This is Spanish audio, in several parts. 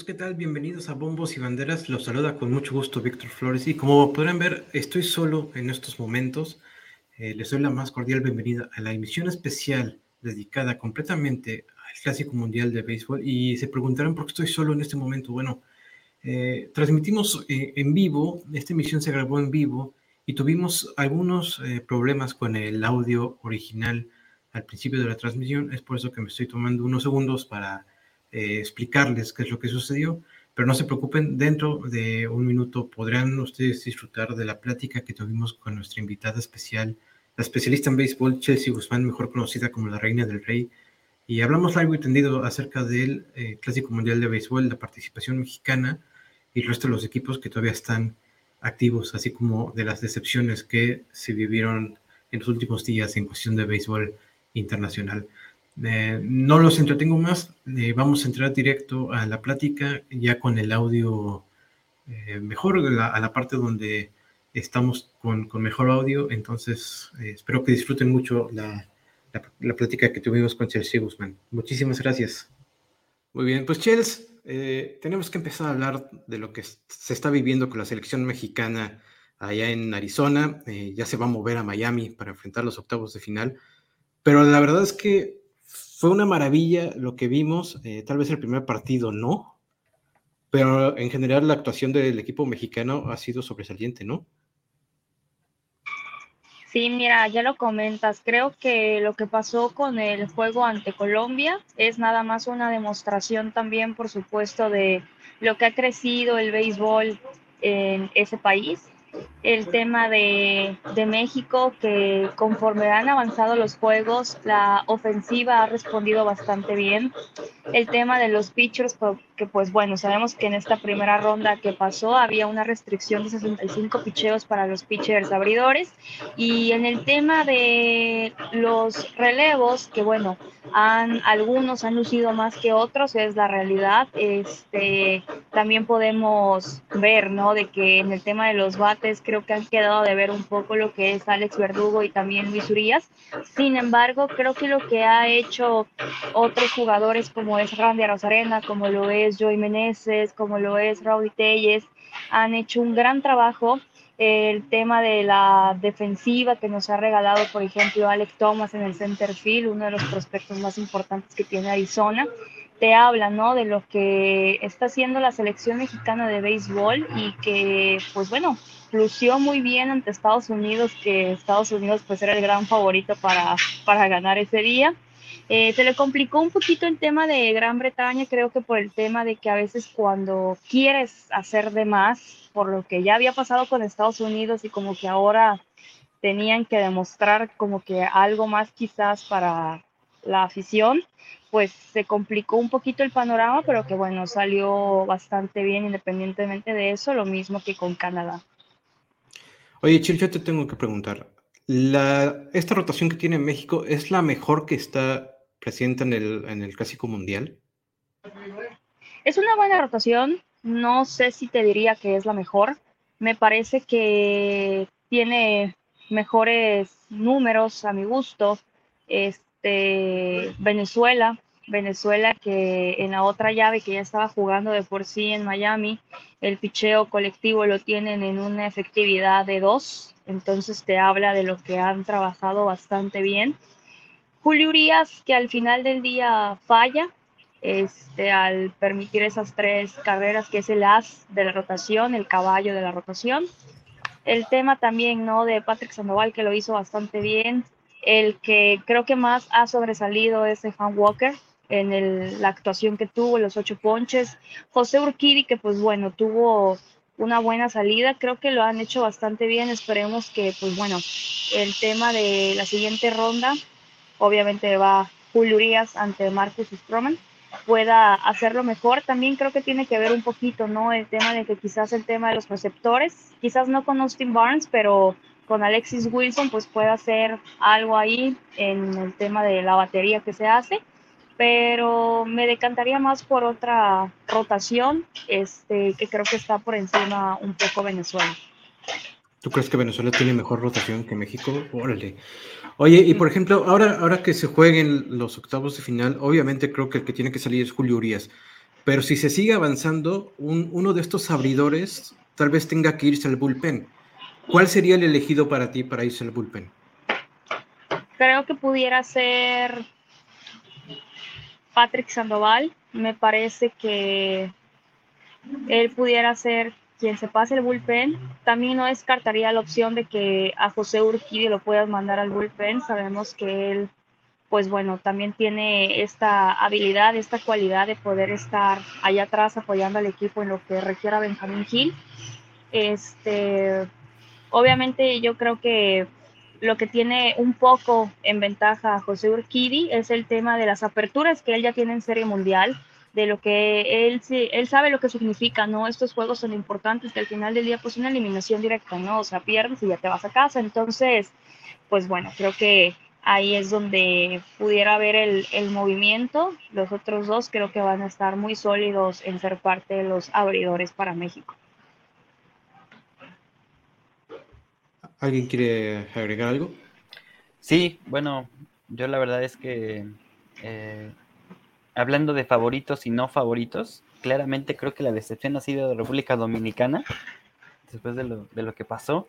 amigos, ¿qué tal? Bienvenidos a Bombos y Banderas. Los saluda con mucho gusto Víctor Flores y como podrán ver, estoy solo en estos momentos. Eh, les doy la más cordial bienvenida a la emisión especial dedicada completamente al Clásico Mundial de Béisbol y se preguntarán por qué estoy solo en este momento. Bueno, eh, transmitimos eh, en vivo, esta emisión se grabó en vivo y tuvimos algunos problemas con el audio original al principio de la transmisión. Es por eso que me estoy tomando unos segundos para eh, explicarles qué es lo que sucedió, pero no se preocupen, dentro de un minuto podrán ustedes disfrutar de la plática que tuvimos con nuestra invitada especial, la especialista en béisbol Chelsea Guzmán, mejor conocida como la Reina del Rey, y hablamos largo y tendido acerca del eh, Clásico Mundial de Béisbol, la participación mexicana y el resto de los equipos que todavía están activos, así como de las decepciones que se vivieron en los últimos días en cuestión de béisbol internacional. Eh, no los entretengo más, eh, vamos a entrar directo a la plática ya con el audio eh, mejor, a la parte donde estamos con, mejor audio, entonces espero que disfruten mucho la, la, plática que tuvimos con Chelsea Guzmán. Muchísimas gracias. Muy bien, pues Chelsea, tenemos que empezar a hablar de lo que se está viviendo con la selección mexicana allá en Arizona, ya se va a mover a Miami para enfrentar los octavos de final, pero la verdad es que fue una maravilla lo que vimos, eh, tal vez el primer partido no, pero en general la actuación del equipo mexicano ha sido sobresaliente, ¿no? Sí, mira, ya lo comentas. Creo que lo que pasó con el juego ante Colombia es nada más una demostración también, por supuesto, de lo que ha crecido el béisbol en ese país el tema de, de, México, que conforme han avanzado los juegos, la ofensiva ha respondido bastante bien. El tema de los pitchers, que pues bueno, sabemos que en esta primera ronda que pasó había una restricción de 65 picheos para los pitchers abridores. Y en el tema de los relevos, que bueno, han, algunos han lucido más que otros, es la realidad. Este, también podemos ver, ¿no? De que en el tema de los creo que han quedado de ver un poco lo que es Alex Verdugo y también Luis Urias. Sin embargo, creo que lo que ha hecho otros jugadores como es Randy Rosarena, como lo es Joey Meneses, como lo es Raúl Telles, han hecho un gran trabajo el tema de la defensiva que nos ha regalado, por ejemplo, Alex Thomas en el center field, uno de los prospectos más importantes que tiene Arizona, te habla, ¿no? De lo que está haciendo la selección mexicana de béisbol y que, pues bueno, lució muy bien ante Estados Unidos, que Estados Unidos pues era el gran favorito para, para ganar ese día. Eh, se le complicó un poquito el tema de Gran Bretaña, creo que por el tema de que a veces cuando quieres hacer de más, por lo que ya había pasado con Estados Unidos y como que ahora tenían que demostrar como que algo más quizás para la afición, pues se complicó un poquito el panorama, pero que bueno, salió bastante bien independientemente de eso, lo mismo que con Canadá. Oye, Chil, yo te tengo que preguntar, ¿esta rotación que tiene México es la mejor que está presente en el, en el Clásico Mundial? Es una buena rotación, no sé si te diría que es la mejor, me parece que tiene mejores números a mi gusto. Este, Venezuela, Venezuela que en la otra llave que ya estaba jugando de por sí en Miami, el picheo colectivo lo tienen en una efectividad de dos, entonces te habla de lo que han trabajado bastante bien. Julio Urias, que al final del día falla, este, al permitir esas tres carreras, que es el as de la rotación, el caballo de la rotación. El tema también, ¿no? De Patrick Sandoval, que lo hizo bastante bien. El que creo que más ha sobresalido es Stefan Walker, en la actuación que tuvo, los ocho ponches. José Urquidi, que pues bueno, tuvo una buena salida, creo que lo han hecho bastante bien, esperemos que pues bueno, el tema de la siguiente ronda, obviamente va Julio Urias ante Marcus Stroman, pueda hacerlo mejor. También creo que tiene que ver un poquito, ¿no? El tema de que quizás el tema de los receptores, quizás no con Austin Barnes, pero con Alexis Wilson, pues puede hacer algo ahí en el tema de la batería que se hace pero me decantaría más por otra rotación, este, que creo que está por encima un poco Venezuela. ¿Tú crees que Venezuela tiene mejor rotación que México? Órale. Oye, y por ejemplo, ahora, ahora que se jueguen los octavos de final, obviamente creo que el que tiene que salir es Julio Urias. pero si se sigue avanzando, uno de estos abridores tal vez tenga que irse al bullpen. ¿Cuál sería el elegido para ti para irse al bullpen? Creo que pudiera ser Patrick Sandoval. Me parece que él pudiera ser quien se pase el bullpen. También no descartaría la opción de que a José Urquidi lo puedas mandar al bullpen. Sabemos que él, pues bueno, también tiene esta habilidad, esta cualidad de poder estar allá atrás apoyando al equipo en lo que requiera Benjamín Gil. Este, obviamente yo creo que lo que tiene un poco en ventaja a José Urquidi es el tema de las aperturas que él ya tiene en Serie Mundial de lo que él, él sabe lo que significa, ¿no? Estos juegos son importantes que al final del día pues una eliminación directa, ¿no? O sea, pierdes y ya te vas a casa. Entonces, pues bueno, creo que ahí es donde pudiera haber el, el movimiento. Los otros dos creo que van a estar muy sólidos en ser parte de los abridores para México. ¿Alguien quiere agregar algo? Sí, bueno, yo la verdad es que eh, hablando de favoritos y no favoritos, claramente creo que la decepción ha sido de República Dominicana, después de lo, de lo que pasó.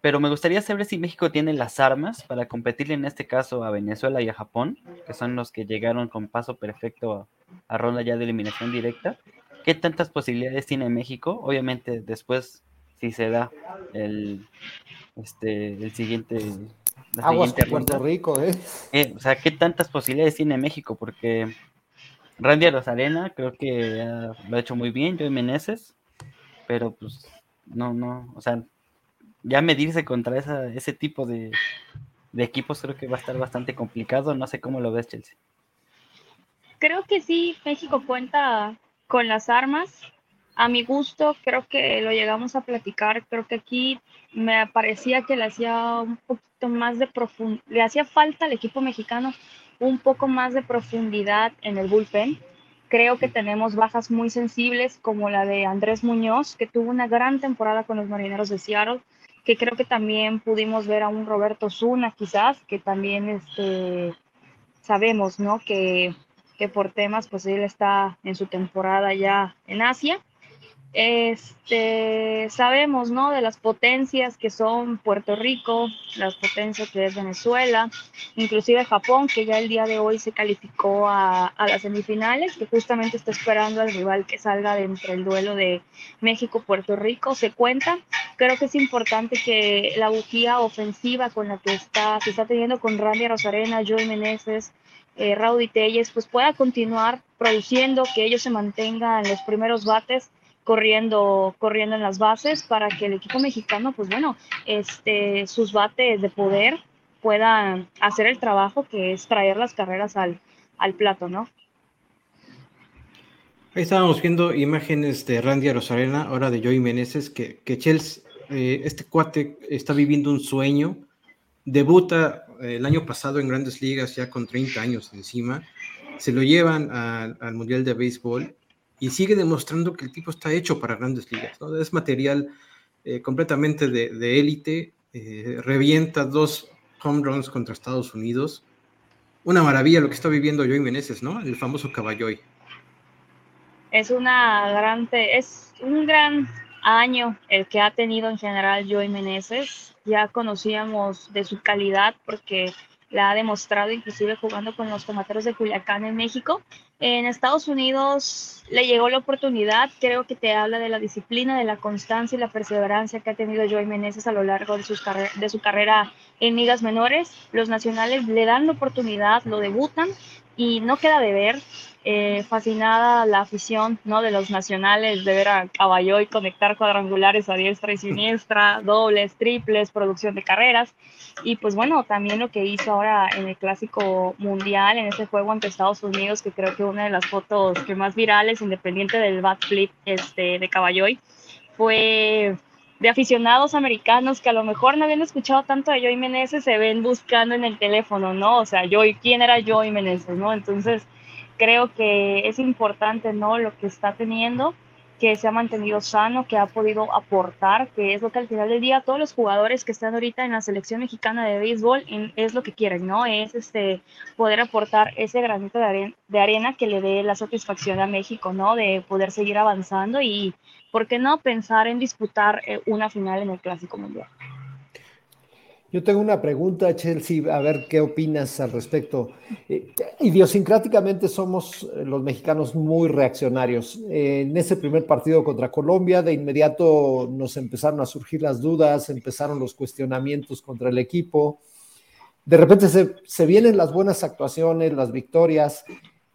Pero me gustaría saber si México tiene las armas para competir en este caso a Venezuela y a Japón, que son los que llegaron con paso perfecto a, ronda ya de eliminación directa. ¿Qué tantas posibilidades tiene México? Obviamente después, si se da el, este, el siguiente Aguas con Puerto Rico, ¿eh? ¿eh? O sea, ¿qué tantas posibilidades tiene México? Porque Randy Rosarena creo que lo ha hecho muy bien, Joey Meneses, pero pues no, no, o sea, ya medirse contra esa, ese tipo de, de equipos creo que va a estar bastante complicado. No sé cómo lo ves, Chelsea. Creo que sí, México cuenta con las armas a mi gusto, creo que lo llegamos a platicar, creo que aquí me parecía que le hacía un poquito más de profundidad, le hacía falta al equipo mexicano un poco más de profundidad en el bullpen. Creo que tenemos bajas muy sensibles como la de Andrés Muñoz, que tuvo una gran temporada con los Marineros de Seattle, que creo que también pudimos ver a un Roberto Zuna quizás, que también este, sabemos, ¿no? Que, que por temas, pues él está en su temporada ya en Asia este, sabemos, ¿no? De las potencias que son Puerto Rico, las potencias que es Venezuela, inclusive Japón, que ya el día de hoy se calificó a, las semifinales, que justamente está esperando al rival que salga de entre el duelo de México-Puerto Rico, se cuenta. Creo que es importante que la bujía ofensiva con la que está, se está teniendo con Randy Rosarena, Joey Meneses, eh, Telles, pues pueda continuar produciendo, que ellos se mantengan en los primeros bates corriendo, corriendo en las bases para que el equipo mexicano, pues bueno, este, sus bates de poder puedan hacer el trabajo que es traer las carreras al, al plato, ¿no? Ahí estábamos viendo imágenes de Randy Rosarena, ahora de Joey Meneses, que, que Chelsea, eh, este cuate está viviendo un sueño, debuta eh, el año pasado en grandes ligas ya con 30 años encima, se lo llevan al Mundial de Béisbol y sigue demostrando que el tipo está hecho para grandes ligas. Es material eh, completamente de élite, eh, revienta dos home runs contra Estados Unidos. Una maravilla lo que está viviendo Joey Meneses, ¿no? El famoso caballoy. Es una gran, es un gran año el que ha tenido en general Joey Meneses. Ya conocíamos de su calidad porque la ha demostrado inclusive jugando con los tomateros de Culiacán en México. En Estados Unidos le llegó la oportunidad, creo que te habla de la disciplina, de la constancia y la perseverancia que ha tenido Joey Meneses a lo largo de, sus de su carrera en ligas menores. Los nacionales le dan la oportunidad, lo debutan y no queda de ver. Eh, fascinada la afición ¿no? de los nacionales de ver a Caballo y conectar cuadrangulares a diestra y siniestra, dobles, triples, producción de carreras. Y pues bueno, también lo que hizo ahora en el clásico mundial, en ese juego ante Estados Unidos, que creo que una de las fotos que más virales, independiente del bat flip este, de Caballoy, fue de aficionados americanos que a lo mejor no habían escuchado tanto de Joey Meneses, se ven buscando en el teléfono, ¿no? O sea, ¿quién era Joey Meneses, no? Entonces, creo que es importante, ¿no? Lo que está teniendo. que se ha mantenido sano, que ha podido aportar, que es lo que al final del día todos los jugadores que están ahorita en la selección mexicana de béisbol es lo que quieren, ¿no? Es este poder aportar ese granito de, de arena que le dé la satisfacción a México, ¿no? De poder seguir avanzando y, ¿por qué no pensar en disputar eh, una final en el Clásico Mundial? Yo tengo una pregunta, Chelsea, a ver qué opinas al respecto. Eh, idiosincráticamente somos eh, los mexicanos muy reaccionarios. en ese primer partido contra Colombia, de inmediato nos empezaron a surgir las dudas, empezaron los cuestionamientos contra el equipo. De repente se, se vienen las buenas actuaciones, las victorias,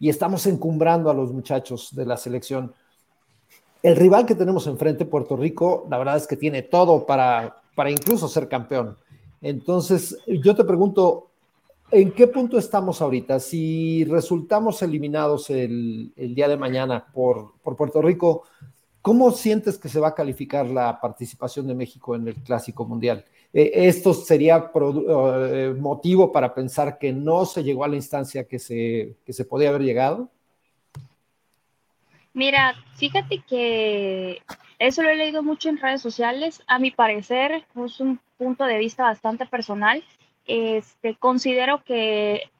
y estamos encumbrando a los muchachos de la selección. El rival que tenemos enfrente, Puerto Rico, la verdad es que tiene todo para, para incluso ser campeón entonces, yo te pregunto, ¿en qué punto estamos ahorita? Si resultamos eliminados el, día de mañana por, Puerto Rico, ¿cómo sientes que se va a calificar la participación de México en el Clásico Mundial? Eh, ¿Esto sería eh, motivo para pensar que no se llegó a la instancia que se, que se podía haber llegado? Mira, fíjate que eso lo he leído mucho en redes sociales. A mi parecer, es un punto de vista bastante personal. Este, considero que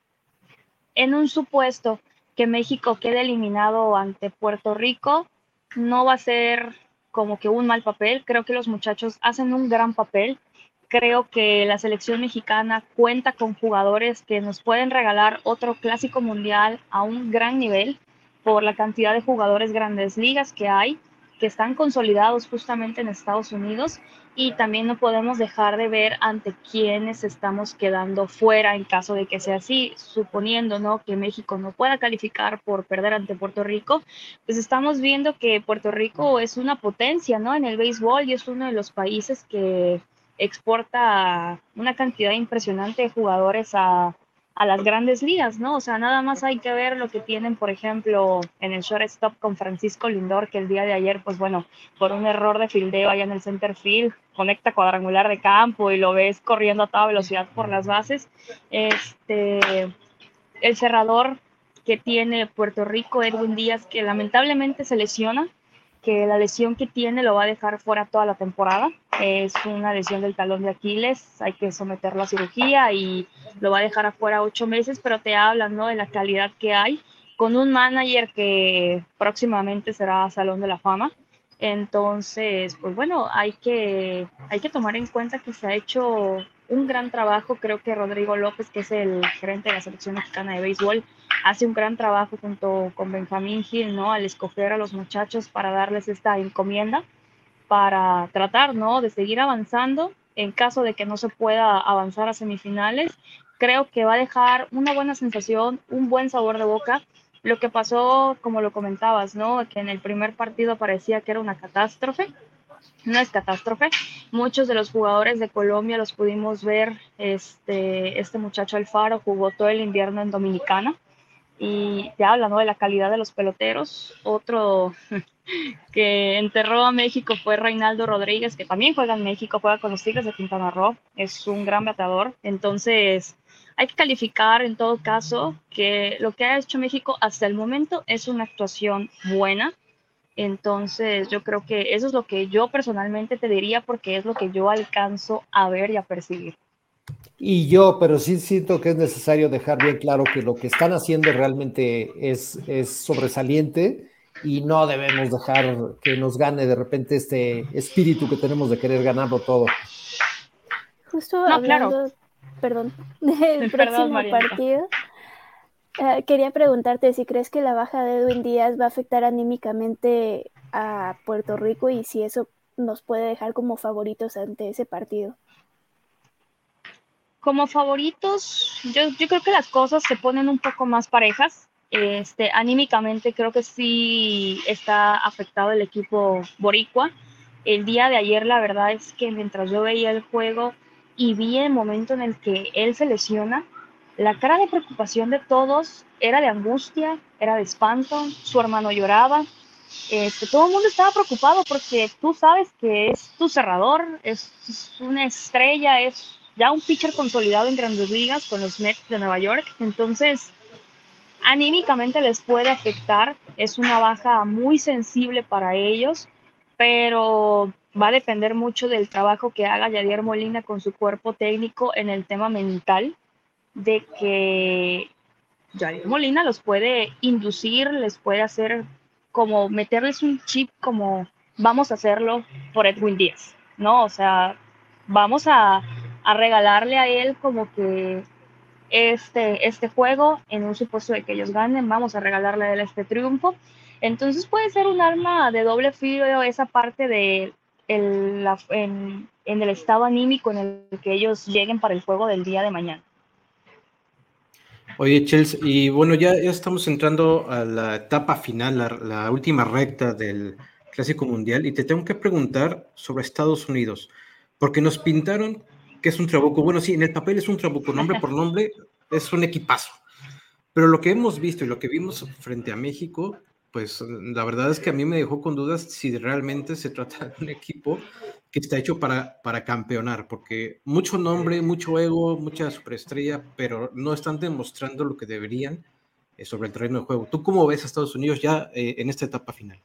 en un supuesto que México quede eliminado ante Puerto Rico, no va a ser como que un mal papel. Creo que los muchachos hacen un gran papel. Creo que la selección mexicana cuenta con jugadores que nos pueden regalar otro clásico mundial a un gran nivel por la cantidad de jugadores grandes ligas que hay que están consolidados justamente en Estados Unidos y también no podemos dejar de ver ante quiénes estamos quedando fuera en caso de que sea así, suponiendo ¿no? que México no pueda calificar por perder ante Puerto Rico, pues estamos viendo que Puerto Rico es una potencia ¿no? en el béisbol y es uno de los países que exporta una cantidad impresionante de jugadores a, a las grandes ligas, ¿no? O sea, nada más hay que ver lo que tienen, por ejemplo, en el shortstop con Francisco Lindor, que el día de ayer, pues bueno, por un error de fildeo allá en el center field, conecta cuadrangular de campo y lo ves corriendo a toda velocidad por las bases. Este, el cerrador que tiene Puerto Rico, Edwin Díaz, que lamentablemente se lesiona, que la lesión que tiene lo va a dejar fuera toda la temporada. Es una lesión del talón de Aquiles, hay que someterlo a cirugía y lo va a dejar afuera ocho meses, pero te hablan ¿no? de la calidad que hay con un manager que próximamente será Salón de la Fama. Entonces, pues bueno, hay que, hay que tomar en cuenta que se ha hecho un gran trabajo. Creo que Rodrigo López, que es el gerente de la selección mexicana de béisbol, hace un gran trabajo junto con Benjamín Gil, ¿no? Al escoger a los muchachos para darles esta encomienda, para tratar, ¿no? De seguir avanzando en caso de que no se pueda avanzar a semifinales. Creo que va a dejar una buena sensación, un buen sabor de boca. Lo que pasó, como lo comentabas, ¿no? Que en el primer partido parecía que era una catástrofe no es catástrofe. Muchos de los jugadores de Colombia los pudimos ver. Este, este muchacho Alfaro jugó todo el invierno en Dominicana y te habla ¿no? de la calidad de los peloteros. Otro que enterró a México fue Reinaldo Rodríguez, que también juega en México, juega con los Tigres de Quintana Roo, es un gran bateador. Entonces, hay que calificar en todo caso que lo que ha hecho México hasta el momento es una actuación buena entonces, yo creo que eso es lo que yo personalmente te diría porque es lo que yo alcanzo a ver y a percibir. Y yo, pero sí siento que es necesario dejar bien claro que lo que están haciendo realmente es, es sobresaliente y no debemos dejar que nos gane de repente este espíritu que tenemos de querer ganarlo todo. Justo hablando, perdón, del próximo partido, eh, quería preguntarte si crees que la baja de Edwin Díaz va a afectar anímicamente a Puerto Rico y si eso nos puede dejar como favoritos ante ese partido. Como favoritos, yo, yo creo que las cosas se ponen un poco más parejas. Este, anímicamente creo que sí está afectado el equipo boricua. El día de ayer la verdad es que mientras yo veía el juego y vi el momento en el que él se lesiona, la cara de preocupación de todos era de angustia, era de espanto, su hermano lloraba, este, todo el mundo estaba preocupado porque tú sabes que es tu cerrador, es una estrella, es ya un pitcher consolidado en grandes ligas con los Mets de Nueva York, entonces anímicamente les puede afectar, es una baja muy sensible para ellos, pero va a depender mucho del trabajo que haga Yadier Molina con su cuerpo técnico en el tema mental, de que Yadier Molina los puede inducir, les puede hacer como meterles un chip como vamos a hacerlo por Edwin Díaz, ¿no? O sea, vamos a, a regalarle a él como que este, este juego en un supuesto de que ellos ganen, vamos a regalarle a él este triunfo. Entonces puede ser un arma de doble filo esa parte de el, en, en, el estado anímico en el que ellos lleguen para el juego del día de mañana. Oye, Chelsea, y bueno, ya, ya estamos entrando a la etapa final, la, la última recta del Clásico Mundial, y te tengo que preguntar sobre Estados Unidos, porque nos pintaron que es un trabuco. Bueno, sí, en el papel es un trabuco, nombre por nombre, es un equipazo. Pero lo que hemos visto y lo que vimos frente a México, pues la verdad es que a mí me dejó con dudas si realmente se trata de un equipo que está hecho para, para campeonar, porque mucho nombre, mucho ego, mucha superestrella, pero no están demostrando lo que deberían eh, sobre el terreno de juego. ¿Tú cómo ves a Estados Unidos ya eh, en esta etapa final?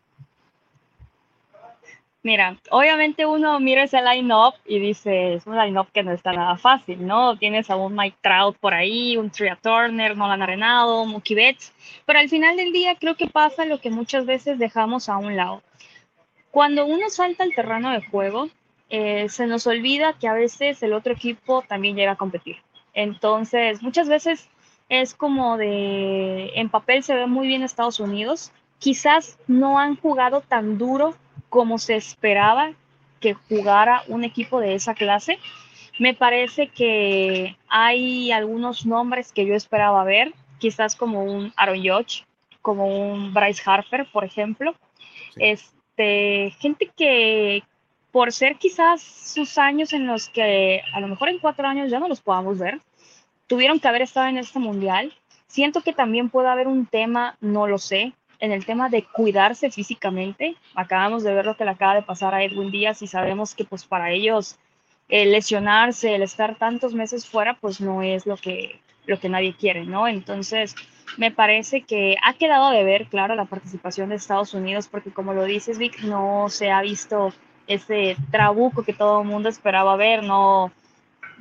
Mira, obviamente uno mira ese line-up y dice, es un line-up que no está nada fácil, ¿no? Tienes a un Mike Trout por ahí, un Tria Turner, Nolan Arenado, Mookie Betts, pero al final del día creo que pasa lo que muchas veces dejamos a un lado. Cuando uno salta al terreno de juego, eh, se nos olvida que a veces el otro equipo también llega a competir. Entonces, muchas veces es como de, en papel se ve muy bien Estados Unidos, quizás no han jugado tan duro como se esperaba que jugara un equipo de esa clase. Me parece que hay algunos nombres que yo esperaba ver, quizás como un Aaron Judge, como un Bryce Harper, por ejemplo. Este, gente que por ser quizás sus años en los que a lo mejor en cuatro años ya no los podamos ver, tuvieron que haber estado en este mundial. Siento que también puede haber un tema, no lo sé, en el tema de cuidarse físicamente. Acabamos de ver lo que le acaba de pasar a Edwin Díaz y sabemos que pues para ellos el lesionarse, el estar tantos meses fuera, pues no es lo que, lo que nadie quiere, ¿no? Entonces, me parece que ha quedado de ver, claro, la participación de Estados Unidos, porque como lo dices, Vic, no se ha visto ese trabuco que todo el mundo esperaba ver, no,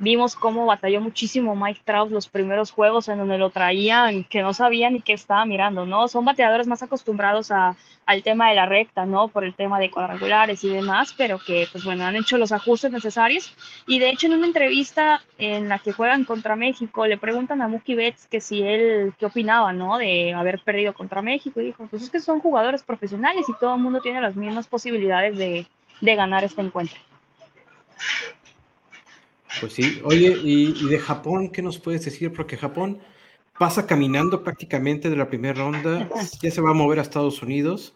Vimos cómo batalló muchísimo Mike Trout los primeros juegos en donde lo traían, que no sabían ni qué estaba mirando, ¿no? Son bateadores más acostumbrados a, al tema de la recta, ¿no? Por el tema de cuadrangulares y demás, pero que, pues bueno, han hecho los ajustes necesarios. Y de hecho, en una entrevista en la que juegan contra México, le preguntan a Mookie Betts que si él, qué opinaba, ¿no? De haber perdido contra México. Y dijo, pues es que son jugadores profesionales y todo el mundo tiene las mismas posibilidades de, de ganar este encuentro. Pues sí, oye, y, de Japón, ¿qué nos puedes decir? Porque Japón pasa caminando prácticamente de la primera ronda, ya se va a mover a Estados Unidos,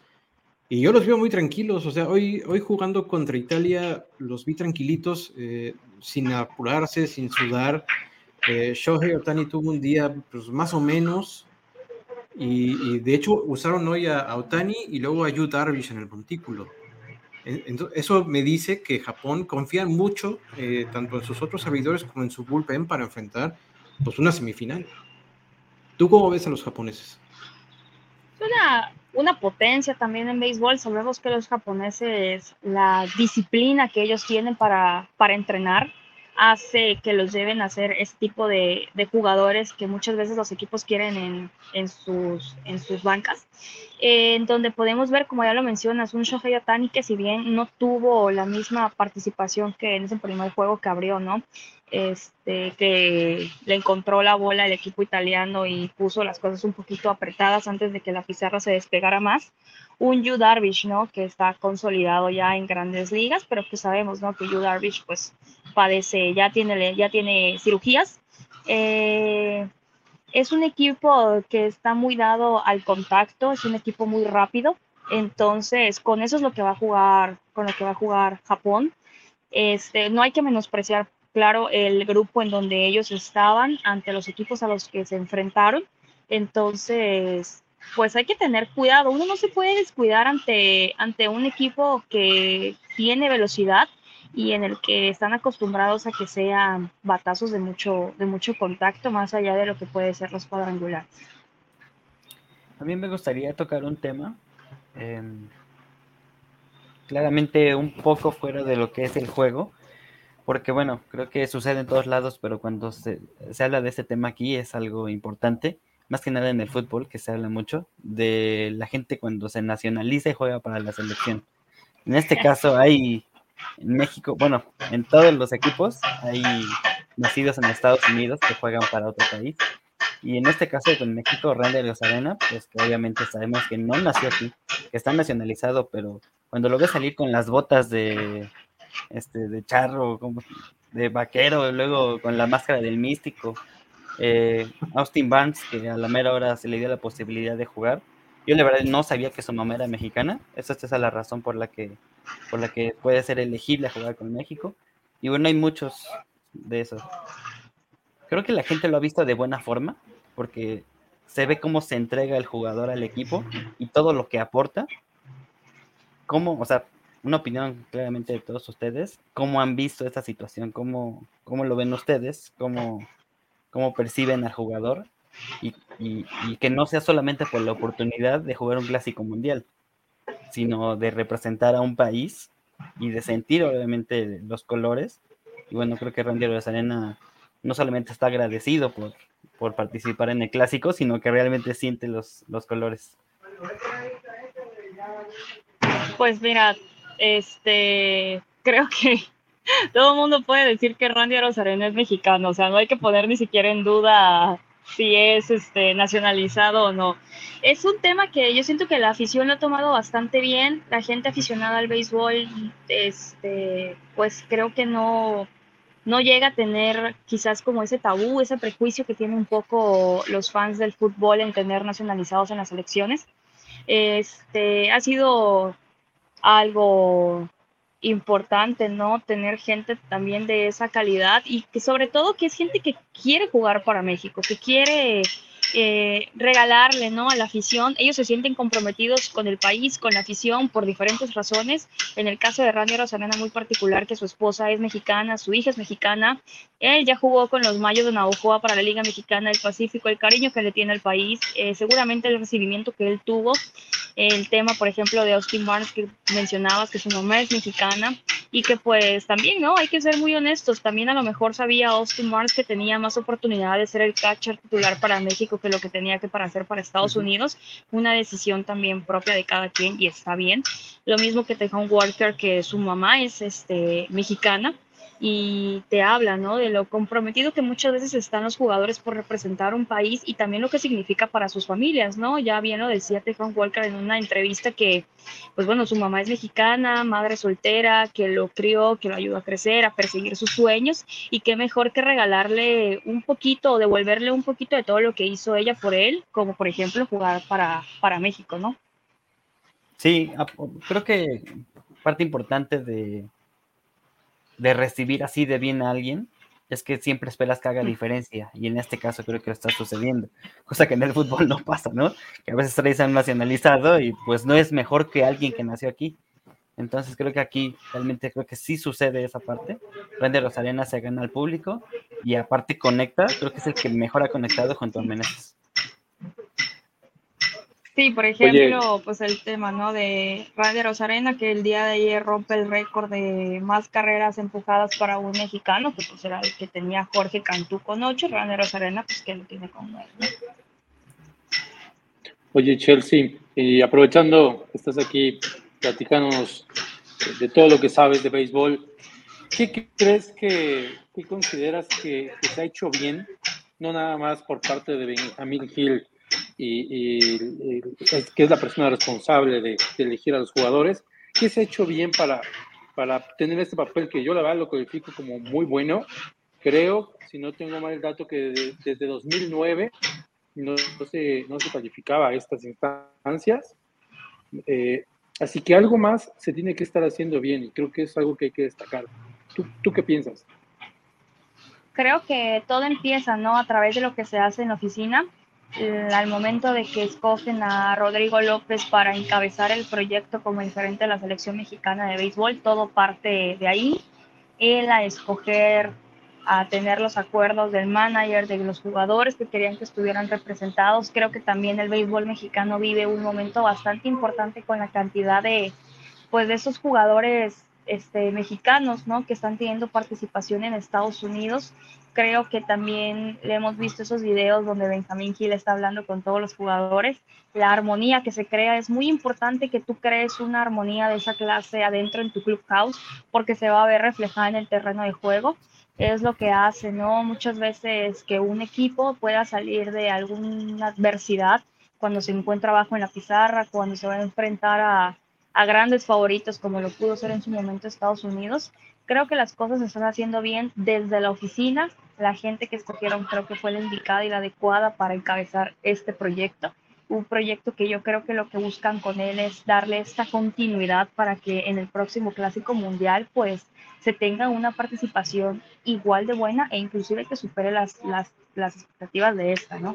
y yo los veo muy tranquilos, o sea, hoy, hoy jugando contra Italia los vi tranquilitos, eh, sin apurarse, sin sudar. Eh, Shohei Otani tuvo un día pues, más o menos, y, de hecho usaron hoy a, a, Otani y luego a Yu Darvish en el montículo. Eso me dice que Japón confía mucho eh, tanto en sus otros servidores como en su bullpen para enfrentar pues, una semifinal. ¿Tú cómo ves a los japoneses? Es una, una potencia también en béisbol. Sabemos que los japoneses, la disciplina que ellos tienen para, para entrenar, hace que los lleven a ser este tipo de, de jugadores que muchas veces los equipos quieren en, en, sus, en sus bancas. en donde podemos ver, como ya lo mencionas, un Shohei Otani que si bien no tuvo la misma participación que en ese primer juego que abrió, ¿no? Este, que le encontró la bola el equipo italiano y puso las cosas un poquito apretadas antes de que la pizarra se despegara más. Un Yu Darvish, ¿no? Que está consolidado ya en grandes ligas, pero que sabemos, ¿no? Que Yu Darvish, pues, padece, ya tiene, ya tiene cirugías. Eh, es un equipo que está muy dado al contacto, es un equipo muy rápido. Entonces, con eso es lo que va a jugar, con lo que va a jugar Japón. Este, no hay que menospreciar, claro, el grupo en donde ellos estaban ante los equipos a los que se enfrentaron. Entonces, pues hay que tener cuidado. Uno no se puede descuidar ante, ante un equipo que tiene velocidad y en el que están acostumbrados a que sean batazos de mucho, de mucho contacto, más allá de lo que puede ser los cuadrangulares. a mí me gustaría tocar un tema. Em, claramente un poco fuera de lo que es el juego, porque bueno, creo que sucede en todos lados, pero cuando se, se, habla de este tema aquí es algo importante, más que nada en el fútbol, que se habla mucho, de la gente cuando se nacionaliza y juega para la selección. En este caso hay en México, bueno, en todos los equipos hay nacidos en Estados Unidos que juegan para otro país. Y en este caso con México, Randy Arena, pues que obviamente sabemos que no nació aquí, que está nacionalizado, pero cuando lo ves salir con las botas de, este, de charro, de vaquero, luego con la máscara del místico, eh, Austin Barnes, que a la mera hora se le dio la posibilidad de jugar. Yo la verdad no sabía que su mamá era mexicana, esa es la razón por la que, por la que puede ser elegible a jugar con México. Y bueno, hay muchos de esos. Creo que la gente lo ha visto de buena forma, porque se ve cómo se entrega el jugador al equipo y todo lo que aporta. Cómo, o sea, una opinión claramente de todos ustedes, cómo han visto esta situación, cómo, cómo lo ven ustedes, cómo, cómo perciben al jugador y, y, que no sea solamente por la oportunidad de jugar un clásico mundial, sino de representar a un país y de sentir obviamente los colores. Y bueno, creo que Randy Arena no solamente está agradecido por, por participar en el clásico, sino que realmente siente los, los colores. Pues mira, este, creo que todo el mundo puede decir que Randy Rosarena es mexicano, o sea, no hay que poner ni siquiera en duda si es este nacionalizado o no. Es un tema que yo siento que la afición lo ha tomado bastante bien, la gente aficionada al béisbol, este, pues creo que no, no llega a tener quizás como ese tabú, ese prejuicio que tienen un poco los fans del fútbol en tener nacionalizados en las elecciones. Este, ha sido algo importante, ¿no? Tener gente también de esa calidad y que sobre todo que es gente que quiere jugar para México, que quiere eh, regalarle ¿no? a la afición. Ellos se sienten comprometidos con el país, con la afición, por diferentes razones. En el caso de Randy Rosarena, muy particular, que su esposa es mexicana, su hija es mexicana. Él ya jugó con los Mayos de Navajoa para la Liga Mexicana del Pacífico, el cariño que le tiene al país, eh, seguramente el recibimiento que él tuvo, el tema, por ejemplo, de Austin Barnes que mencionabas, que su mamá es mexicana y que pues también, ¿no? Hay que ser muy honestos, también a lo mejor sabía Austin Barnes que tenía más oportunidad de ser el catcher titular para México que lo que tenía que para hacer para Estados Unidos, una decisión también propia de cada quien y está bien. Lo mismo que Tejon Walker, que su mamá es este, mexicana y te habla, ¿no? De lo comprometido que muchas veces están los jugadores por representar un país y también lo que significa para sus familias, ¿no? Ya bien lo decía Tejon Walker en una entrevista que, pues bueno, su mamá es mexicana, madre soltera, que lo crió, que lo ayudó a crecer, a perseguir sus sueños y qué mejor que regalarle un poquito o devolverle un poquito de todo lo que hizo ella por él, como por ejemplo jugar para, para México, ¿no? Sí, creo que parte importante de, de recibir así de bien a alguien es que siempre esperas que haga mm. diferencia y en este caso creo que lo está sucediendo, cosa que en el fútbol no pasa, ¿no? Que a veces traes a un nacionalizado y pues no es mejor que alguien que nació aquí. Entonces creo que aquí realmente creo que sí sucede esa parte. Randy Rosarena se gana al público y aparte conecta, creo que es el que mejor ha conectado junto a Meneses. Sí, por ejemplo, pues el tema, ¿no? De Radio Rosarena, que el día de ayer rompe el récord de más carreras empujadas para un mexicano, que pues era el que tenía Jorge Cantú con ocho, Radio Rosarena, pues que lo tiene con nueve, Oye, Chelsea, y aprovechando que estás aquí platicándonos de todo lo que sabes de béisbol, ¿qué crees que, qué consideras que, que se ha hecho bien, no nada más por parte de Benjamín Gil, y, que es la persona responsable de, elegir a los jugadores, ¿qué se ha hecho bien para, para tener este papel que yo la verdad lo califico como muy bueno? Creo, si no tengo mal el dato, que desde 2009 no, se, no se calificaba a estas instancias. Eh, así que algo más se tiene que estar haciendo bien y creo que es algo que hay que destacar. ¿Tú, tú qué piensas? Creo que todo empieza, ¿no? A través de lo que se hace en la oficina al momento de que escogen a Rodrigo López para encabezar el proyecto como diferente de la selección mexicana de béisbol, todo parte de ahí. Él a escoger a tener los acuerdos del manager, de los jugadores que querían que estuvieran representados. Creo que también el béisbol mexicano vive un momento bastante importante con la cantidad de, pues, de esos jugadores este, mexicanos, ¿no? Que están teniendo participación en Estados Unidos. Creo que también le hemos visto esos videos donde Benjamín Gil está hablando con todos los jugadores. La armonía que se crea es muy importante que tú crees una armonía de esa clase adentro en tu clubhouse porque se va a ver reflejada en el terreno de juego es lo que hace, ¿no? Muchas veces que un equipo pueda salir de alguna adversidad cuando se encuentra abajo en la pizarra, cuando se va a enfrentar a, a grandes favoritos como lo pudo ser en su momento Estados Unidos. Creo que las cosas se están haciendo bien desde la oficina. La gente que escogieron creo que fue la indicada y la adecuada para encabezar este proyecto. Un proyecto que yo creo que lo que buscan con él es darle esta continuidad para que en el próximo Clásico Mundial pues se tenga una participación igual de buena e inclusive que supere las, las, las expectativas de esta, ¿no?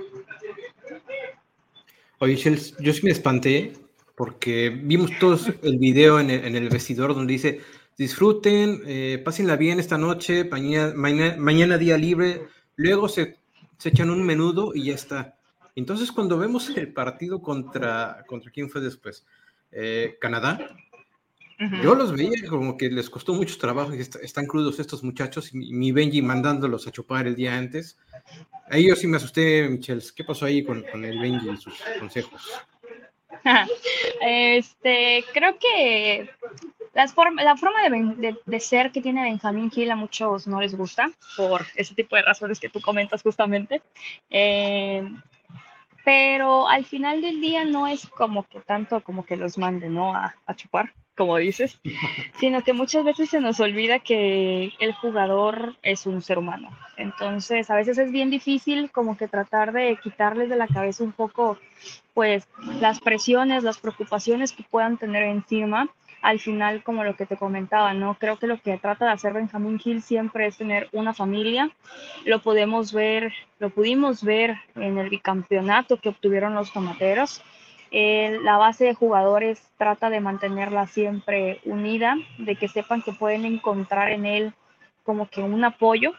Oye, yo sí me espanté porque vimos todos el video en el, en el vestidor donde dice, disfruten, eh, pásenla bien esta noche, mañana, mañana, día libre, luego se, se, echan un menudo y ya está. Entonces cuando vemos el partido contra, ¿contra quién fue después? Eh, Canadá, yo los veía como que les costó mucho trabajo y están crudos estos muchachos y mi Benji mandándolos a chupar el día antes. Ahí yo sí me asusté, Michelle. ¿Qué pasó ahí con, con el Benji y sus consejos? este, creo que las la forma de, de, ser que tiene Benjamín Gil a muchos no les gusta por ese tipo de razones que tú comentas justamente. Eh, pero al final del día no es como que tanto como que los mande, ¿no? A, a chupar como dices, sino que muchas veces se nos olvida que el jugador es un ser humano. Entonces, a veces es bien difícil como que tratar de quitarles de la cabeza un poco, pues, las presiones, las preocupaciones que puedan tener encima. Al final, como lo que te comentaba, ¿no? Creo que lo que trata de hacer Benjamin Hill siempre es tener una familia. Lo podemos ver, lo pudimos ver en el bicampeonato que obtuvieron los tomateros la base de jugadores trata de mantenerla siempre unida, de que sepan que pueden encontrar en él como que un apoyo,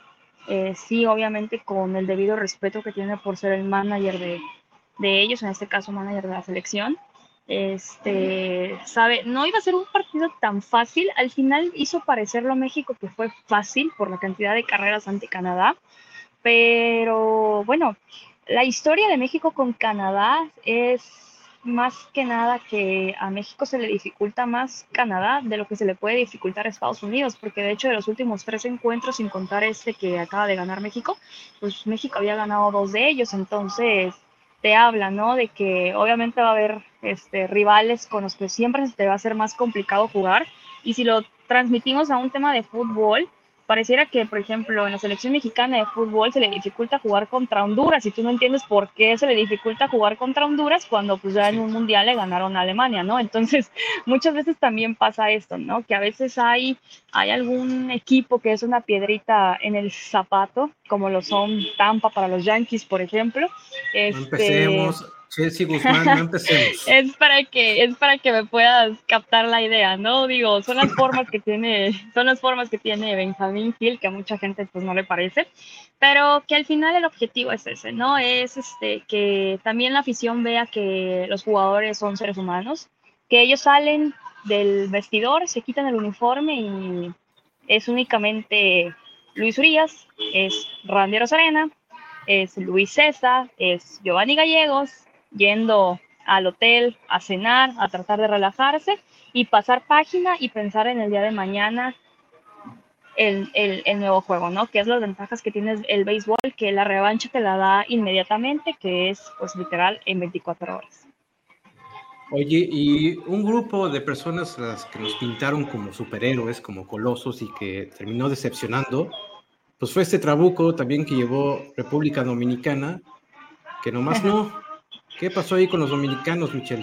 eh, sí, obviamente con el debido respeto que tiene por ser el manager de, de ellos, en este caso manager de la selección. Este, sabe, no iba a ser un partido tan fácil, al final hizo parecerlo México que fue fácil por la cantidad de carreras ante Canadá, pero bueno, la historia de México con Canadá es más que nada que a México se le dificulta más Canadá de lo que se le puede dificultar a Estados Unidos, porque de hecho de los últimos tres encuentros, sin contar este que acaba de ganar México, pues México había ganado dos de ellos, entonces te habla, ¿no? De que obviamente va a haber este, rivales con los que siempre se te va a ser más complicado jugar, y si lo transmitimos a un tema de fútbol, pareciera que, por ejemplo, en la selección mexicana de fútbol se le dificulta jugar contra Honduras y tú no entiendes por qué se le dificulta jugar contra Honduras cuando pues ya en un mundial le ganaron a Alemania, ¿no? Entonces, muchas veces también pasa esto, ¿no? Que a veces hay, hay algún equipo que es una piedrita en el zapato, como lo son Tampa para los Yankees, por ejemplo. Este, Guzmán, no empecemos. es para que es para que me puedas captar la idea, ¿no? Digo, son las formas que tiene, son las formas que tiene Benjamín Gil que a mucha gente pues no le parece, pero que al final el objetivo es ese, ¿no? Es este que también la afición vea que los jugadores son seres humanos, que ellos salen del vestidor, se quitan el uniforme y es únicamente Luis Urias, es Randy Rosarena, es Luis César, es Giovanni Gallegos, yendo al hotel a cenar, a tratar de relajarse y pasar página y pensar en el día de mañana el, el, nuevo juego, ¿no? Que es las ventajas que tiene el béisbol, que la revancha te la da inmediatamente, que es pues literal en 24 horas. Oye, y un grupo de personas las que nos pintaron como superhéroes, como colosos y que terminó decepcionando, pues fue este trabuco también que llevó República Dominicana, que nomás no, ¿Qué pasó ahí con los dominicanos, Michelle?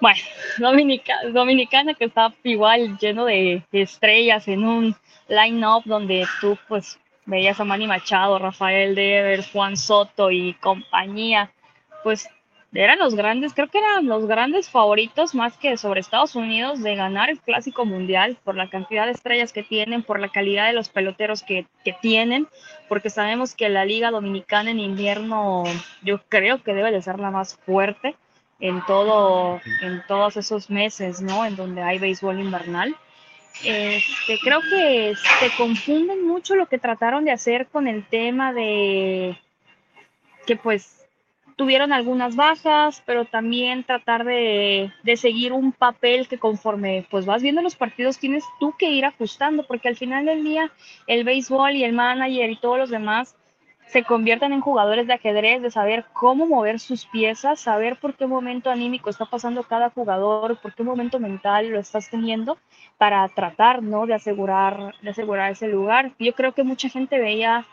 Bueno, Dominica, Dominicana que está igual lleno de, estrellas en un line-up donde tú pues veías a Manny Machado, Rafael Devers, Juan Soto y compañía, pues eran los grandes, creo que eran los grandes favoritos más que sobre Estados Unidos de ganar el clásico mundial por la cantidad de estrellas que tienen, por la calidad de los peloteros que, que tienen, porque sabemos que la liga dominicana en invierno yo creo que debe de ser la más fuerte en todo, en todos esos meses, ¿no? En donde hay béisbol invernal. Este, creo que se confunden mucho lo que trataron de hacer con el tema de que pues tuvieron algunas bajas, pero también tratar de, de, seguir un papel que conforme pues vas viendo los partidos tienes tú que ir ajustando, porque al final del día el béisbol y el manager y todos los demás se convierten en jugadores de ajedrez, de saber cómo mover sus piezas, saber por qué momento anímico está pasando cada jugador, por qué momento mental lo estás teniendo para tratar, ¿no? De asegurar, de asegurar ese lugar. Yo creo que mucha gente veía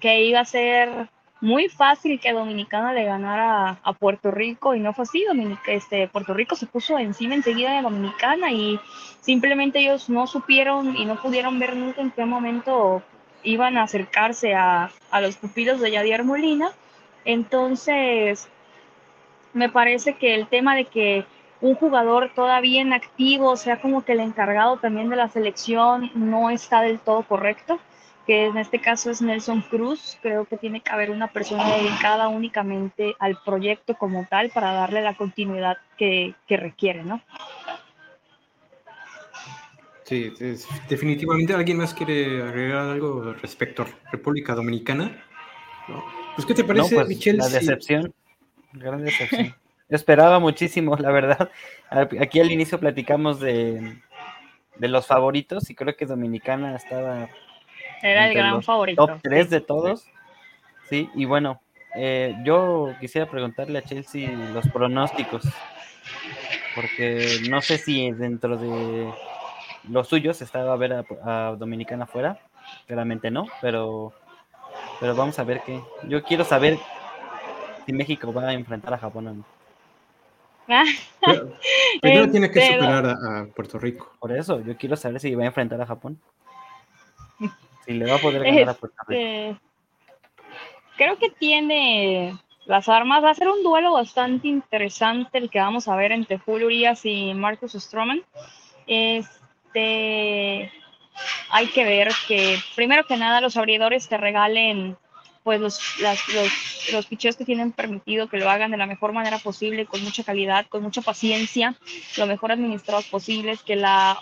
que iba a ser muy fácil que Dominicana le ganara a, Puerto Rico y no fue así. este, Puerto Rico se puso encima enseguida de Dominicana y simplemente ellos no supieron y no pudieron ver nunca en qué momento iban a acercarse a, a los pupilos de Yadier Molina. Entonces, me parece que el tema de que un jugador todavía en activo sea como que el encargado también de la selección no está del todo correcto que en este caso es Nelson Cruz. Creo que tiene que haber una persona dedicada únicamente al proyecto como tal para darle la continuidad que, requiere, ¿no? Sí, definitivamente alguien más quiere agregar algo respecto a República Dominicana. Pues, ¿qué te parece, pues, Michelle? La decepción, gran decepción. esperaba muchísimo, la verdad. Aquí al inicio platicamos de, de los favoritos y creo que Dominicana estaba era el gran favorito. Top 3 de todos. Sí, y bueno, eh, yo quisiera preguntarle a Chelsea los pronósticos. Porque no sé si dentro de los suyos estaba a ver a, Dominicana afuera. Claramente no, pero, pero vamos a ver qué. Yo quiero saber si México va a enfrentar a Japón o no. primero tiene que superar a, Puerto Rico. Por eso, yo quiero saber si va a enfrentar a Japón. Si le va a poder ganar a Puerto Rico. Este, creo que tiene las armas. Va a ser un duelo bastante interesante el que vamos a ver entre Julio Urias y Marcus Stroman. Este, hay que ver que, primero que nada, los abridores te regalen pues los, los, los picheos que tienen permitido que lo hagan de la mejor manera posible, con mucha calidad, con mucha paciencia, lo mejor administrados posibles, que la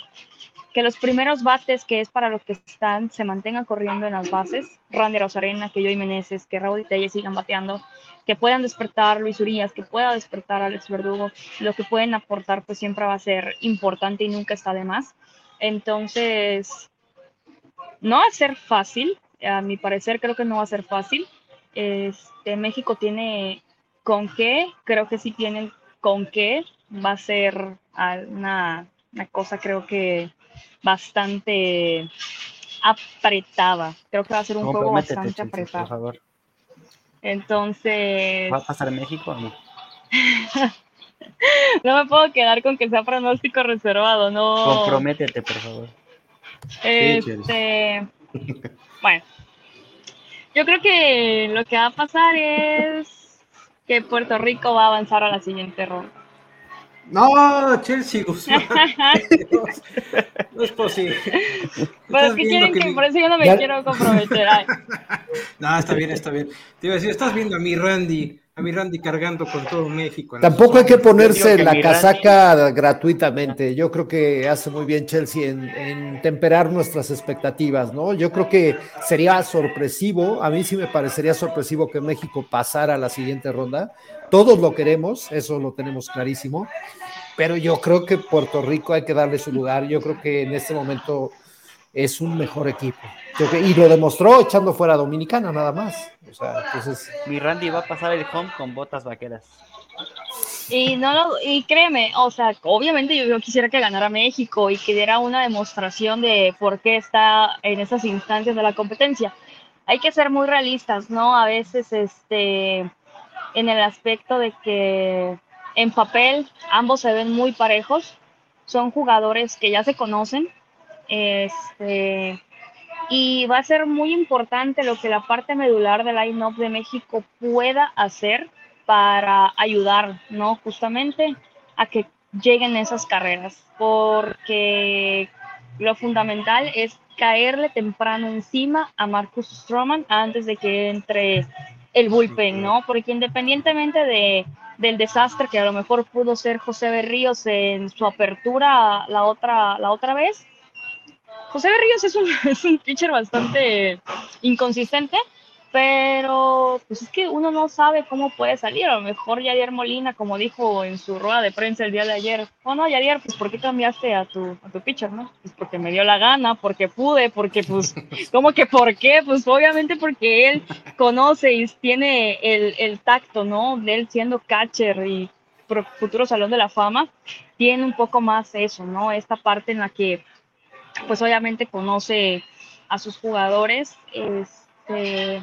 que los primeros bates, que es para los que están, se mantengan corriendo en las bases. Randy Rosarena, que Joey Meneses, que Raúl y Telle sigan bateando, que puedan despertar Luis Urias, que pueda despertar Alex Verdugo. Lo que pueden aportar, pues siempre va a ser importante y nunca está de más. Entonces, no va a ser fácil. A mi parecer, creo que no va a ser fácil. Este, México tiene con qué, creo que sí tienen con qué. Va a ser una cosa, creo que bastante apretada. Creo que va a ser un juego bastante apretado. Por favor. Entonces. ¿Va a pasar México o no? no me puedo quedar con que sea pronóstico reservado, no. Comprométete, por favor. Este. bueno. Yo creo que lo que va a pasar es que Puerto Rico va a avanzar a la siguiente ronda. No, Chelsea Guzmán. no, es posible. Pues es que quieren que, por eso yo no me quiero comprometer. no, está bien, está bien. Te iba a decir, estás viendo a mi Randy, a mi Randy cargando con todo México. Tampoco hay que ponerse la casaca gratuitamente. Yo creo que hace muy bien Chelsea en, en, temperar nuestras expectativas, ¿no? Yo creo que sería sorpresivo, a mí sí me parecería sorpresivo que México pasara a la siguiente ronda todos lo queremos, eso lo tenemos clarísimo, pero yo creo que Puerto Rico hay que darle su lugar. Yo creo que en este momento es un mejor equipo. y lo demostró echando fuera a Dominicana, nada más. O sea, entonces... Mi Randy va a pasar el home con botas vaqueras. Y no y créeme, o sea, obviamente yo, yo, quisiera que ganara México y que diera una demostración de por qué está en esas instancias de la competencia. Hay que ser muy realistas, ¿no? A veces, este, en el aspecto de que en papel ambos se ven muy parejos, son jugadores que ya se conocen, este, y va a ser muy importante lo que la parte medular del line-up de México pueda hacer para ayudar, ¿no? Justamente a que lleguen esas carreras, porque lo fundamental es caerle temprano encima a Marcus Stroman antes de que entre el bullpen, ¿no? Porque independientemente de, del desastre que a lo mejor pudo ser José Berríos en su apertura la otra, la otra vez, José Berríos es un, es un pitcher bastante inconsistente, pero pues es que uno no sabe cómo puede salir. A lo mejor Yadier Molina, como dijo en su rueda de prensa el día de ayer, oh no, Yadier, pues ¿por qué cambiaste a tu, a tu pitcher, no? Pues porque me dio la gana, porque pude, porque pues, ¿cómo que por qué? Pues obviamente porque él conoce y tiene el, el tacto, ¿no? De él siendo catcher y futuro Salón de la Fama, tiene un poco más eso, ¿no? Esta parte en la que, pues obviamente conoce a sus jugadores, es este,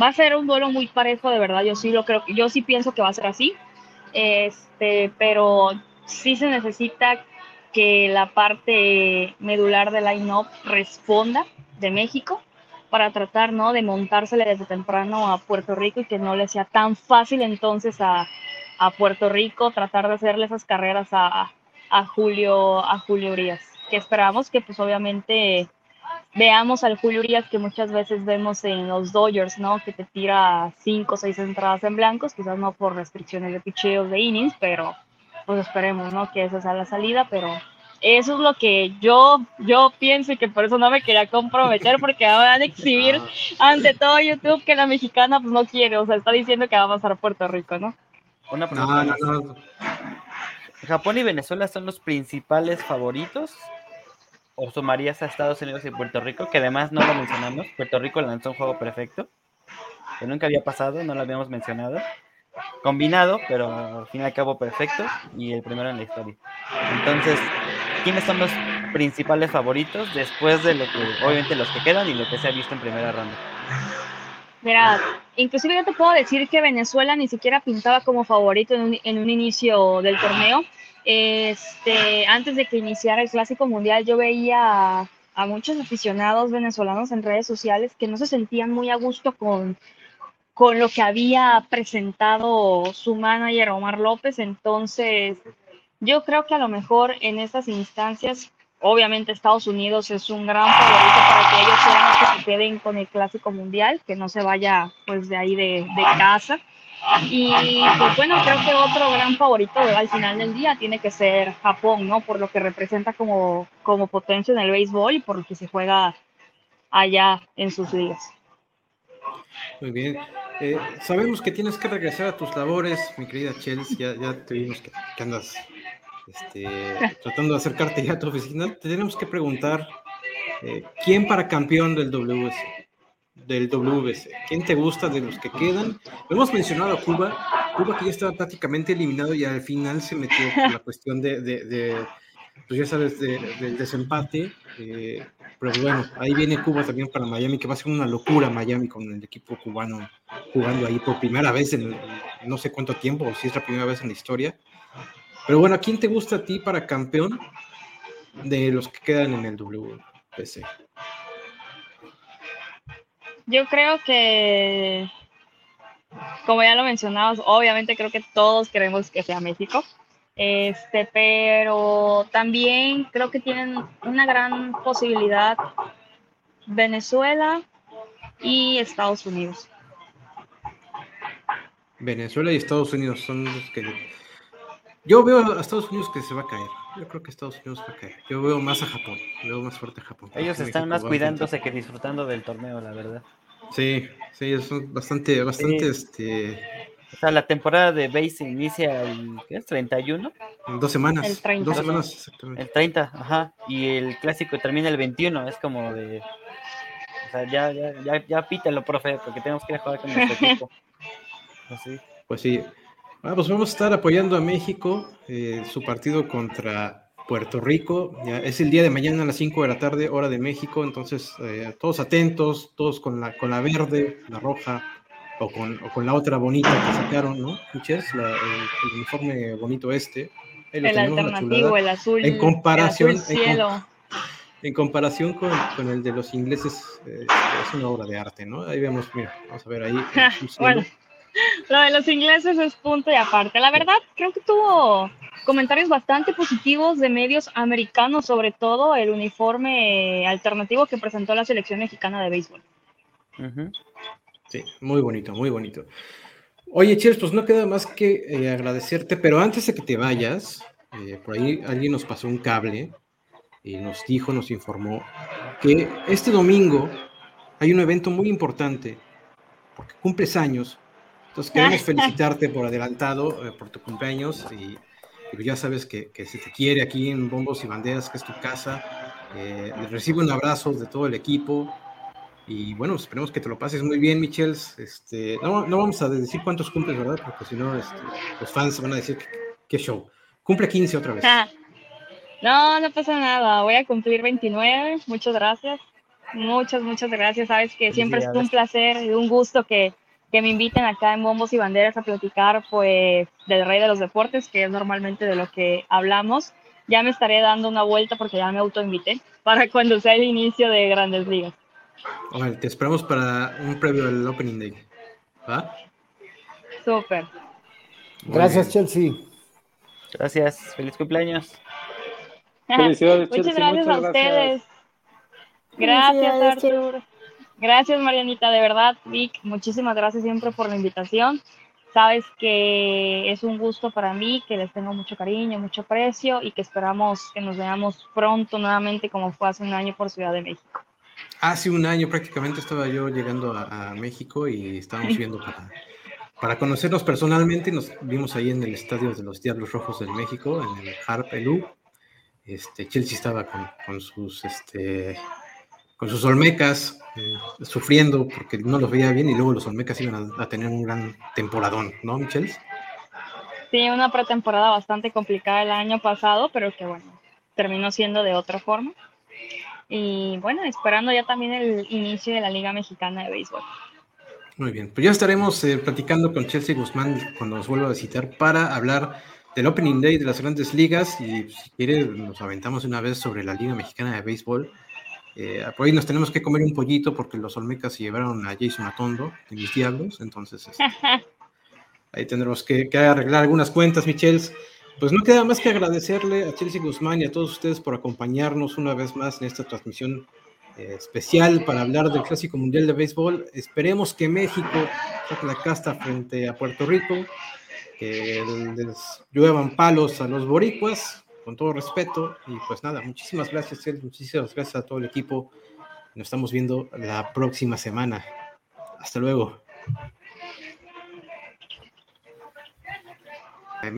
va a ser un duelo muy parejo, de verdad. Yo sí lo creo, yo sí pienso que va a ser así. Este, pero sí se necesita que la parte medular del line-up responda de México para tratar ¿no? de montársele desde temprano a Puerto Rico y que no le sea tan fácil entonces a, a Puerto Rico tratar de hacerle esas carreras a, a Julio a Julio Urias que esperamos que pues obviamente veamos al Julio Urias que muchas veces vemos en los Dodgers, ¿no? Que te tira cinco o seis entradas en blancos, quizás no por restricciones de picheos de innings, pero pues esperemos, ¿no? Que esa sea la salida, pero eso es lo que yo, yo pienso y que por eso no me quería comprometer porque van a exhibir ante todo YouTube que la mexicana pues no quiere, o sea, está diciendo que va a pasar a Puerto Rico, ¿no? Una pregunta. Japón y Venezuela son los principales favoritos o sumarías a Estados Unidos y Puerto Rico, que además no lo mencionamos. Puerto Rico lanzó un juego perfecto, que nunca había pasado, no lo habíamos mencionado. Combinado, pero al fin y al cabo perfecto, y el primero en la historia. Entonces, ¿quiénes son los principales favoritos después de lo que, obviamente, los que quedan y lo que se ha visto en primera ronda? Mira, inclusive yo te puedo decir que Venezuela ni siquiera pintaba como favorito en un, en un inicio del torneo este, antes de que iniciara el Clásico Mundial, yo veía a, muchos aficionados venezolanos en redes sociales que no se sentían muy a gusto con, con lo que había presentado su manager Omar López. Entonces, yo creo que a lo mejor en estas instancias, obviamente Estados Unidos es un gran favorito para que ellos sean los que se queden con el Clásico Mundial, que no se vaya pues de ahí de, de casa. Y pues bueno, creo que otro gran favorito al final del día tiene que ser Japón, ¿no? Por lo que representa como, como potencia en el béisbol y por lo que se juega allá en sus ligas. Muy bien. Eh, sabemos que tienes que regresar a tus labores, mi querida Chelsea. Ya, ya te vimos que, andas este, tratando de acercarte ya a tu oficina. Te tenemos que preguntar, eh, ¿quién para campeón del WC? Del WBC. ¿Quién te gusta de los que quedan? hemos mencionado a Cuba, Cuba que ya estaba prácticamente eliminado y al final se metió con la cuestión de, de, pues ya sabes, del desempate. Eh, pero bueno, ahí viene Cuba también para Miami, que va a ser una locura Miami con el equipo cubano jugando ahí por primera vez en no sé cuánto tiempo, o si es la primera vez en la historia. Pero bueno, ¿a quién te gusta a ti para campeón de los que quedan en el WBC? Yo creo que, como ya lo mencionabas, obviamente creo que todos queremos que sea México. Este, pero también creo que tienen una gran posibilidad Venezuela y Estados Unidos. Venezuela y Estados Unidos son los que yo veo a Estados Unidos que se va a caer. Yo creo que Estados Unidos va a caer. Yo veo más a Japón. Veo más fuerte a Japón. Ellos están más cuidándose que disfrutando del torneo, la verdad. Sí, sí, es bastante, bastante, este... O sea, la temporada de base inicia el, ¿qué es? ¿31? dos semanas. El 30. Dos semanas, exactamente. El 30, ajá. Y el clásico termina el 21, es como de... O sea, ya, ya, ya, ya pítalo, profe, porque tenemos que ir a jugar con nuestro equipo. Así. Pues sí. Ah, pues vamos a estar apoyando a México, eh, su partido contra Puerto Rico. Ya es el día de mañana a las 5 de la tarde, hora de México. Entonces, eh, todos atentos, todos con la, con la verde, la roja, o con, o con la otra bonita que sacaron, ¿no? el, uniforme bonito este. el alternativo, el azul. En comparación, En, comparación con, con, el de los ingleses, eh, es una obra de arte, ¿no? Ahí vemos, mira, vamos a ver ahí. bueno lo de los ingleses es punto y aparte. La verdad, creo que tuvo comentarios bastante positivos de medios americanos, sobre todo el uniforme alternativo que presentó la selección mexicana de béisbol. Sí, muy bonito, muy bonito. Oye, Cheers, pues no queda más que eh, agradecerte, pero antes de que te vayas, eh, por ahí alguien nos pasó un cable y nos dijo, nos informó que este domingo hay un evento muy importante porque cumples años. Entonces queremos felicitarte por adelantado, eh, por tu cumpleaños y, ya sabes que, que, se te quiere aquí en Bombos y Banderas, que es tu casa. Eh, recibe un abrazo de todo el equipo y bueno, esperemos que te lo pases muy bien, Michels. Este, no, no vamos a decir cuántos cumples, ¿verdad? Porque si no, este, los fans van a decir qué show. Cumple 15 otra vez. Ah, no, no pasa nada. Voy a cumplir 29. Muchas gracias. Muchas, muchas gracias. Sabes que siempre es un placer y un gusto que, que, me inviten acá en Bombos y Banderas a platicar pues del rey de los deportes, que es normalmente de lo que hablamos. Ya me estaré dando una vuelta porque ya me autoinvité para cuando sea el inicio de Grandes Ligas. Ojalá, te esperamos para un previo del Opening Day. ¿Va? Súper. Gracias, Chelsea. Gracias. Feliz cumpleaños. Felicidades, Muchas gracias a ustedes. Gracias, Artur. Gracias, Marianita, de verdad, Vic, muchísimas gracias siempre por la invitación. Sabes que es un gusto para mí, que les tengo mucho cariño, mucho aprecio y que esperamos que nos veamos pronto nuevamente como fue hace un año por Ciudad de México. Hace un año prácticamente estaba yo llegando a, México y estábamos viendo para, para conocernos personalmente. Nos vimos ahí en el estadio de los Diablos Rojos del México, en el Harp Elú. Este, Chelsea estaba con, con sus este, con sus Olmecas, eh, sufriendo porque no los veía bien y luego los Olmecas iban a, tener un gran temporadón, ¿no, Michelle? Sí, una pretemporada bastante complicada el año pasado, pero que bueno, terminó siendo de otra forma. Y bueno, esperando ya también el inicio de la Liga Mexicana de Béisbol. Muy bien, pues ya estaremos eh, platicando con Chelsea Guzmán cuando nos vuelva a visitar para hablar del Opening Day de las grandes ligas y si quiere nos aventamos una vez sobre la Liga Mexicana de Béisbol eh, por ahí nos tenemos que comer un pollito porque los Olmecas se llevaron a Jason Atondo y mis diablos, entonces este, ahí tendremos que, arreglar algunas cuentas, Michels. Pues no queda más que agradecerle a Chelsea Guzmán y a todos ustedes por acompañarnos una vez más en esta transmisión eh, especial para hablar del Clásico Mundial de Béisbol. Esperemos que México saque la casta frente a Puerto Rico, que les lluevan palos a los boricuas, con todo respeto. Y pues nada, muchísimas gracias, muchísimas gracias a todo el equipo. Nos estamos viendo la próxima semana. Hasta luego.